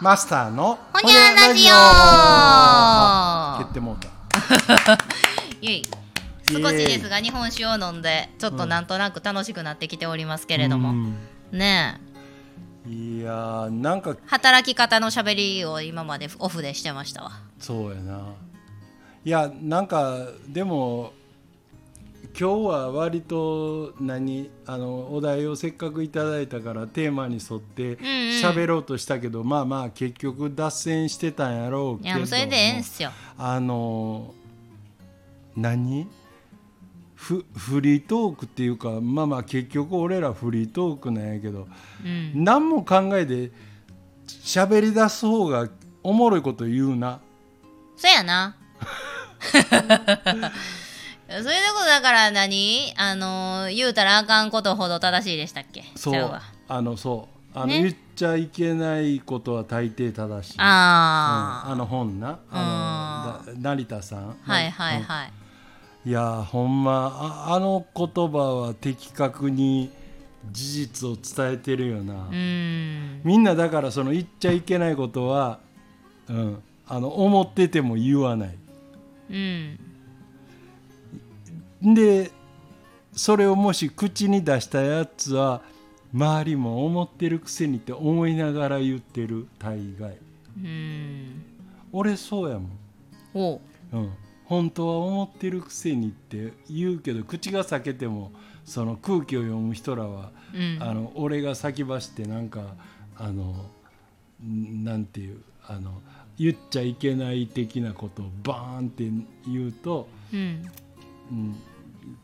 マスターのほにゃラジオ。あ蹴ってもうた。イエイ。少しですが日本酒を飲んでちょっとなんとなく楽しくなってきておりますけれども、うん。ねえ。いやーなんか働き方のしゃべりを今までオフでしてましたわそうやないやなんかでも今日は割と何あのお題をせっかくいただいたからテーマに沿ってんうん。喋ろうとしたけど、まあまあ結局脱線してたんやろうけどいやもうそれでええんすよ。あの何？フフリートークっていうかまあまあ結局俺らフリートークなんやけど、うん。何も考えて喋り出す方がおもろいこと言うな。そやな それでことだから何？あのー言うたらあかんことほど正しいでしたっけ？そう。あのそう。あの、ね。言っちゃいけないことは大抵正しい。あうん。あの本な。あのだ成田さん。あ、はいはいうんはい、いやーほんまああの言葉は的確に事実を伝えてるよな。うん。みんなだからその言っちゃいけないことは、うん、あの思ってても言わない。うんでそれをもし口に出したやつは周りも思ってるくせにって思いながら言ってる大概。うん。俺そうやもん、おう。うん、本当は思ってるくせにって言うけど口が裂けてもその空気を読む人らは、うん。あの俺が先走ってなんかあのんなんていうあの言っちゃいけない的なことをバーンって言うと、うんうん、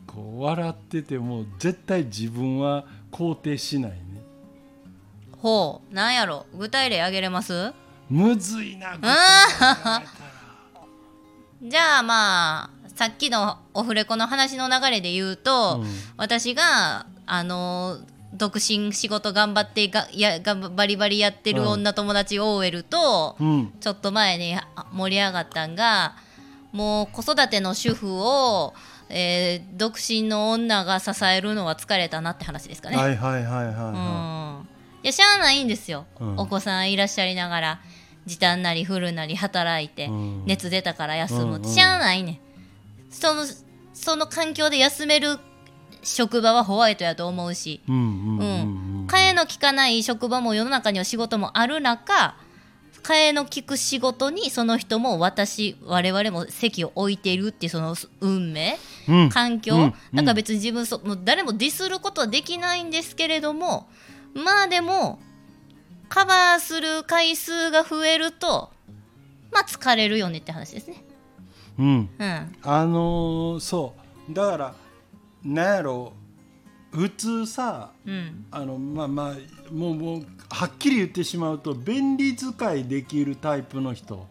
こう笑ってても絶対自分は肯定しないね。ほう。なんやろ？具体例挙げれます？むずいなあ じゃあまあさっきのオフレコの話の流れで言うと、うん。私があの独身仕事頑張ってがやがバリバリやってる女友達 OL と、うん。ちょっと前にあ盛り上がったんがもう子育ての主婦を、えー独身の女が支えるのは疲れたなって話ですかね。はいはいはいはいうん。はいやしゃあないんですよ、うん。お子さんいらっしゃりながら時短なりフルなり働いて、うん。熱出たから休む。って、しゃあないねん。そのその環境で休める職場はホワイトやと思うし、うんうんうんううん。ん、替えの利かない職場も世の中には仕事もある中替えの利く仕事にその人も私我々も席を置いているっていうその運命うん。環境、うん。だから別に自分そもう誰もディスることはできないんですけれどもまあでもカバーする回数が増えるとまあ疲れるよねって話ですね。うん。うん、あのーそう。だからなんやろ普通さうん、あのまあまあもうもうはっきり言ってしまうと便利使いできるタイプの人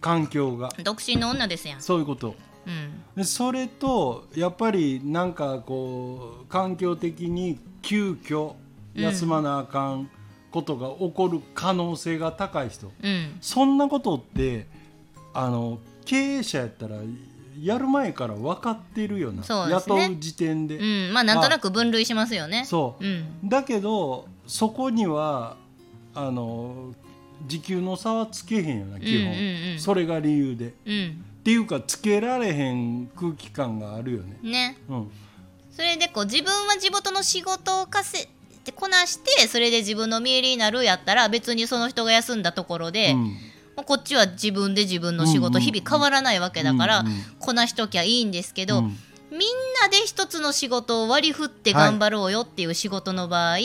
環境が。独身の女ですやん。そういうこと。うん、でそれとやっぱりなんかこう環境的に急遽休まなあかんことが起こる可能性が高い人、うん、そんなことってあの経営者やったらやる前から分かってるよな、ね雇う時点で、うん、まあなんとなく分類しますよね。そううん、だけどそこにはあの時給の差はつけへんよな基本、うんうんうん。それが理由で。っうん、ていうかつけられへん空気感があるよね。ね。うん。それでこう自分は地元の仕事を稼いでこなしてそれで自分の見えりになるやったら別にその人が休んだところで、うん。もうこっちは自分で自分の仕事、うんうん日々変わらないわけだから、うんうん。こなしときゃいいんですけど、うん。みんなで一つの仕事を割り振って頑張ろうよっていう仕事の場合、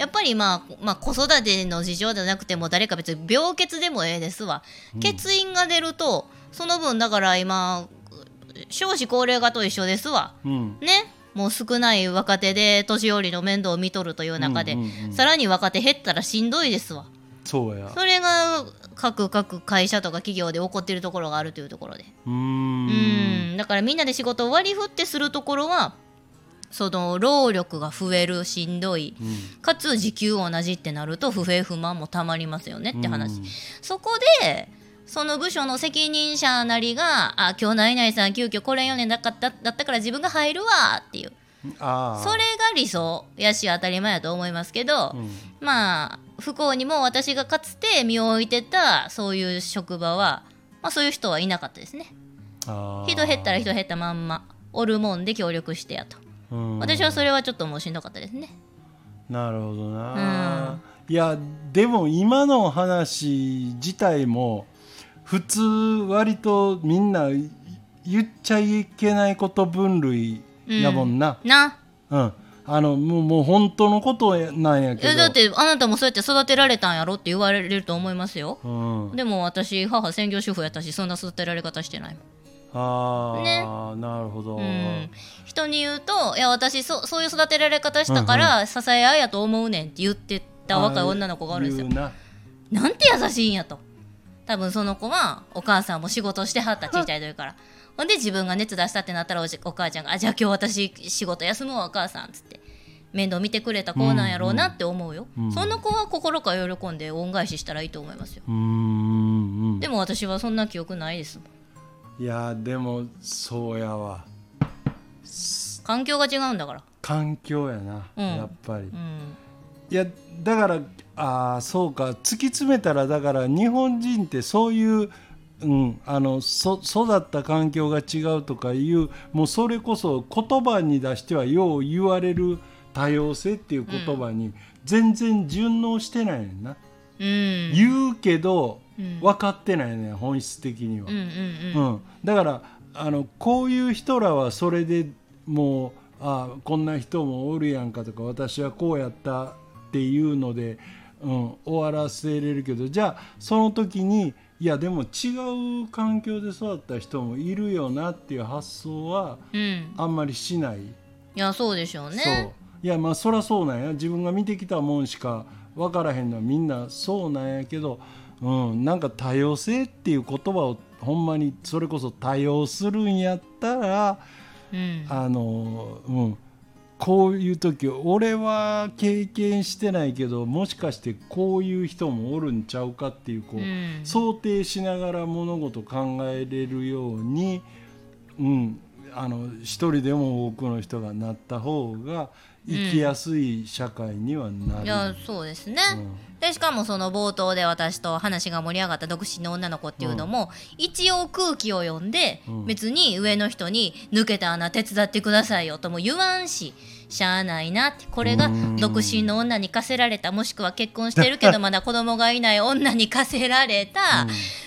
やっぱりまあ、まあ、子育ての事情じゃなくても誰か別に病欠でもええですわ、欠員が出るとその分だから今少子高齢化と一緒ですわ。うん。ね？もう少ない若手で年寄りの面倒を見とるという中で、うんうんうんさらに若手減ったらしんどいですわ。そうや。それが各各会社とか企業で起こっているところがあるというところで。うん。だからみんなで仕事を割り振ってするところはその労力が増えるしんどい。うん。かつ時給同じってなると不平不満もたまりますよねって話、うん。そこでその部署の責任者なりが「あ今日何々さん急遽これ4年だかっただったから自分が入るわ」っていう。ああ。それが理想やし当たり前やと思いますけど、うん。まあ不幸にも私がかつて身を置いてたそういう職場は、まあ、そういう人はいなかったですね。人減ったら人減ったまんまおるもんで協力してやと。うん私はそれはちょっともうしんどかったですね。なるほどな、いやでも今の話自体も普通割とみんな言っちゃいけないこと分類やもんな、な。うん。あのもうもう本当のことなんやけど。えだってあなたもそうやって育てられたんやろって言われると思いますよ。うん、でも私母専業主婦やったしそんな育てられ方してないああ、ね。なるほど、うん、人に言うと「いや私そそういう育てられ方したから支え合いやと思うねん」って言ってた若い女の子がおるんですよ。な。なんて優しいんやと。多分その子はお母さんも仕事してはったちっちゃい時から。ほんで自分が熱出したってなったらおじお母ちゃんが「あじゃあ今日私仕事休むわお母さん」っつって面倒見てくれた子なんやろうなって思うよ、うんそん。な子は心から喜んで恩返ししたらいいと思いますよ。でも私はそんな記憶ないですもんいやでもそうやわ。環境が違うんだから。環境やな、うん。やっぱり、うん。いやだからああそうか。突き詰めたらだから日本人ってそういう、うん、あのそ育った環境が違うとかいうもうそれこそ言葉に出してはよう言われる多様性っていう言葉に全然順応してないねんな、うん。言うけどうん分かってないねん本質的には。うんうんうん。うん、だからあのこういう人らはそれでもうあこんな人もおるやんかとか私はこうやったっていうので、うん、終わらせれるけどじゃあその時にいやでも違う環境で育った人もいるよなっていう発想はうん。あんまりしない。いやそうでしょうそう。ねいやまあそりゃそうなんや。自分が見てきたもんしか分からへんのはみんなそうなんやけど、うん、なんか多様性っていう言葉をほんまにそれこそ多様するんやったらうん。あの、うん、こういう時俺は経験してないけどもしかしてこういう人もおるんちゃうかっていうこう、うん。想定しながら物事考えれるように、うん、あの一人でも多くの人がなった方が生きやすい社会にはなる。いやそうですね、うん。でしかもその冒頭で私と話が盛り上がった独身の女の子っていうのも、一応空気を読んで、うん。別に上の人に「抜けた穴手伝ってくださいよ」とも言わんししゃあないなってこれがうん。独身の女に課せられた。もしくは結婚してるけど まだ子供がいない女に課せられた、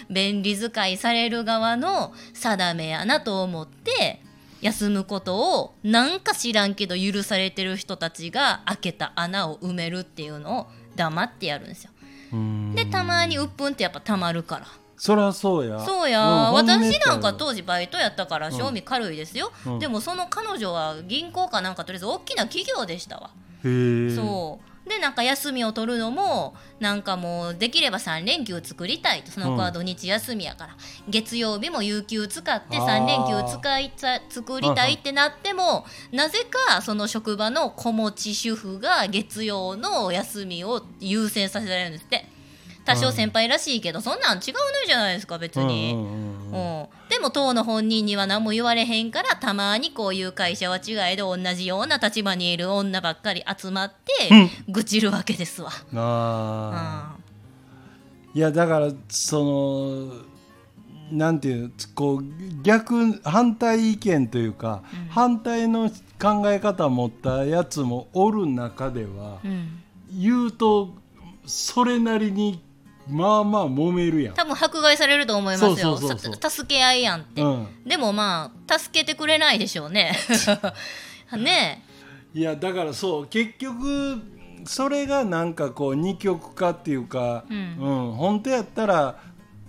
便利使いされる側の定めやなと思って休むことをなんか知らんけど許されてる人たちが開けた穴を埋めるっていうのを黙ってやるんですよ。うん。でたまに鬱憤ってやっぱたまるから。そりゃそうや。そうや、ん本音私なんかや当時バイトやったから賞味軽いですよ、うん。でもその彼女は銀行かなんかとりあえず大きな企業でしたわ、へえ。そうでなんか休みを取るのもなんかもうできれば3連休作りたいと。その子は土日休みやから、月曜日も有給使ってあー3連休使いた作りたいってなってもなぜかその職場の子持ち主婦が月曜の休みを優先させられるんですって多少先輩らしいけどそんなん違うのじゃないですか別に。でも当の本人には何も言われへんからたまにこういう会社は違いで同じような立場にいる女ばっかり集まって愚痴るわけですわ。うん。あーいやだからそのなんていうこう逆反対意見というか、うん。反対の考え方を持ったやつもおる中では、うん。言うとそれなりにまあまあ揉めるやん。多分迫害されると思いますよ。助け合いやんって、うん、でもまあ助けてくれないでしょうね。ねいやだからそう結局それがなんかこう二極化っていうか、うん。うん。本当やったら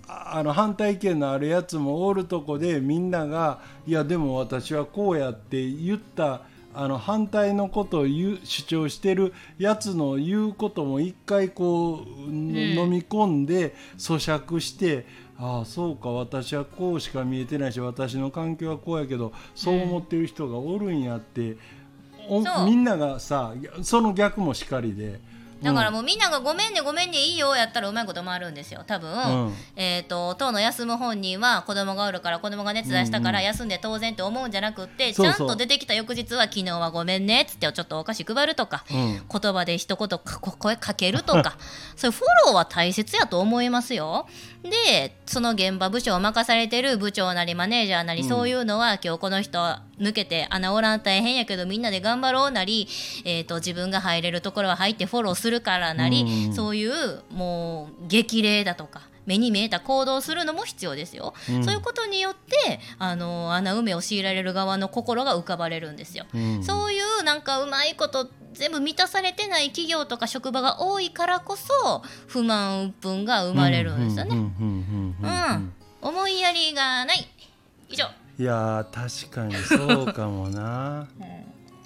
ああの反対意見のあるやつもおるとこでみんなが「いやでも私はこうや」って言ったあの反対のことを言う主張してるやつの言うことも一回こう、飲み込んで咀嚼してああそうか私はこうしか見えてないし私の環境はこうやけどそう思ってる人がおるんやって、みんながさその逆もしかりで、だからもうみんなが「ごめんねごめんねいいよ」やったらうまいこと回るんですよ。多分、うん。えっ、と当の休む本人は子供がおるから子供が熱出したから休んで当然って思うんじゃなくって、ちゃんと出てきた翌日は「昨日はごめんね」っつってちょっとお菓子配るとか、うん。言葉で一言か声かけるとか そういうフォローは大切やと思いますよ。でその現場部署を任されてる部長なりマネージャーなり、うん。そういうのは今日この人抜けて穴おらん大変やけどみんなで頑張ろうなり、えー、と自分が入れるところは入ってフォローするからなり、うん。そういうもう激励だとか。目に見えた行動をするのも必要ですよ、うん。そういうことによってあの穴埋めを強いられる側の心が浮かばれるんですよ、うん。そういうなんかうまいこと全部満たされてない企業とか職場が多いからこそ不満鬱憤が生まれるんですよね。うん、思いやりがない。以上。いやー確かにそうかもな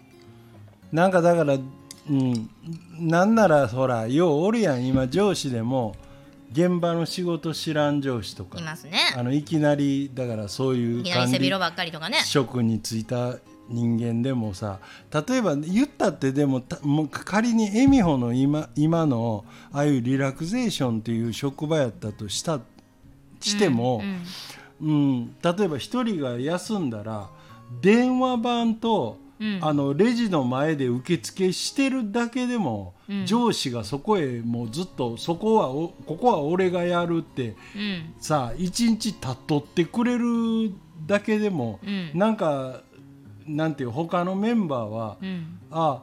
なんかだからうんなんならほらようおるやん今上司でも現場の仕事知らん上司とかいますね。あのいきなりだからそういういきなり管理背広ばっかりとかね。職に就いた人間でもさ例えば言ったってでもたもう仮にエミホの今今のああいうリラクゼーションっていう職場やったとしたしても、うんうん、例えば一人が休んだら電話番と、うん。あのレジの前で受付してるだけでも、うん。上司がそこへもうずっとそこはおここは俺がやるってうん。さ一日たっとってくれるだけでも、うん。なんかなんていう他のメンバーは、うん。ああ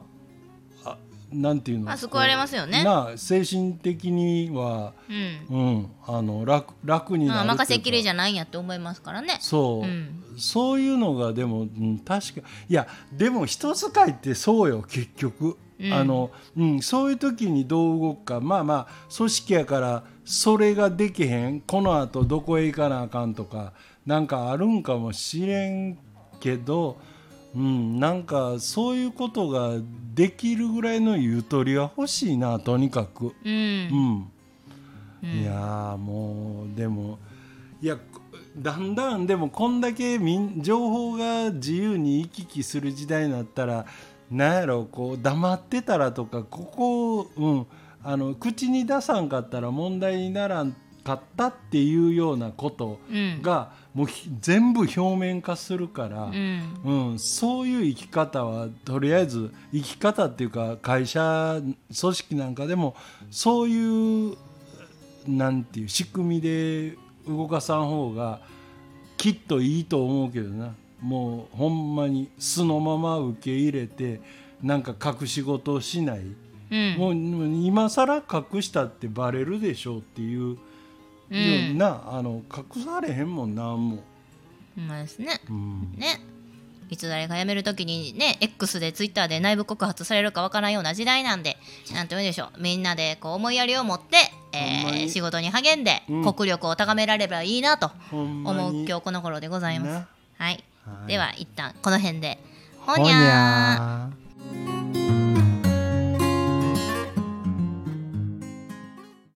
なんていうの？まあ救われますよね。なあ精神的には、うん。うん、あの楽楽になるうか。任せっきりじゃないんやって思いますからね。そう、うん。そういうのがでも、うん、確かいやでも人使いってそうよ結局、うん。あのうん、そういう時にどう動くか。まあまあ組織やからそれができへん。このあとどこへ行かなあかんとかなんかあるんかもしれんけど、うん、なんかそういうことができるぐらいのゆとりは欲しいなとにかく。ううん。んうん。いやーもうでもいやだんだんでもこんだけ情報が自由に行き来する時代になったらなんやろこう黙ってたらとかここ、うん、あの口に出さんかったら問題にならんかったっていうようなことうん。がもうひ全部表面化するから。うん。うん、そういう生き方はとりあえず生き方っていうか会社組織なんかでもそういうなんていう仕組みで動かさん方がきっといいと思うけどな。もうほんまに素のまま受け入れてなんか隠し事をしない、うん。もうもう今更隠したってバレるでしょうっていうような、あの隠されへんもんなんも。まあですね。うん。ね。いつ誰が辞めるときにね X で Twitter で内部告発されるかわからんような時代なんでなんて言うんでしょう。みんなでこう思いやりを持って、えー仕事に励んで、うん。国力を高められればいいなと思うに今日この頃でございます。な。はい、はい。では一旦この辺で。ほほにゃー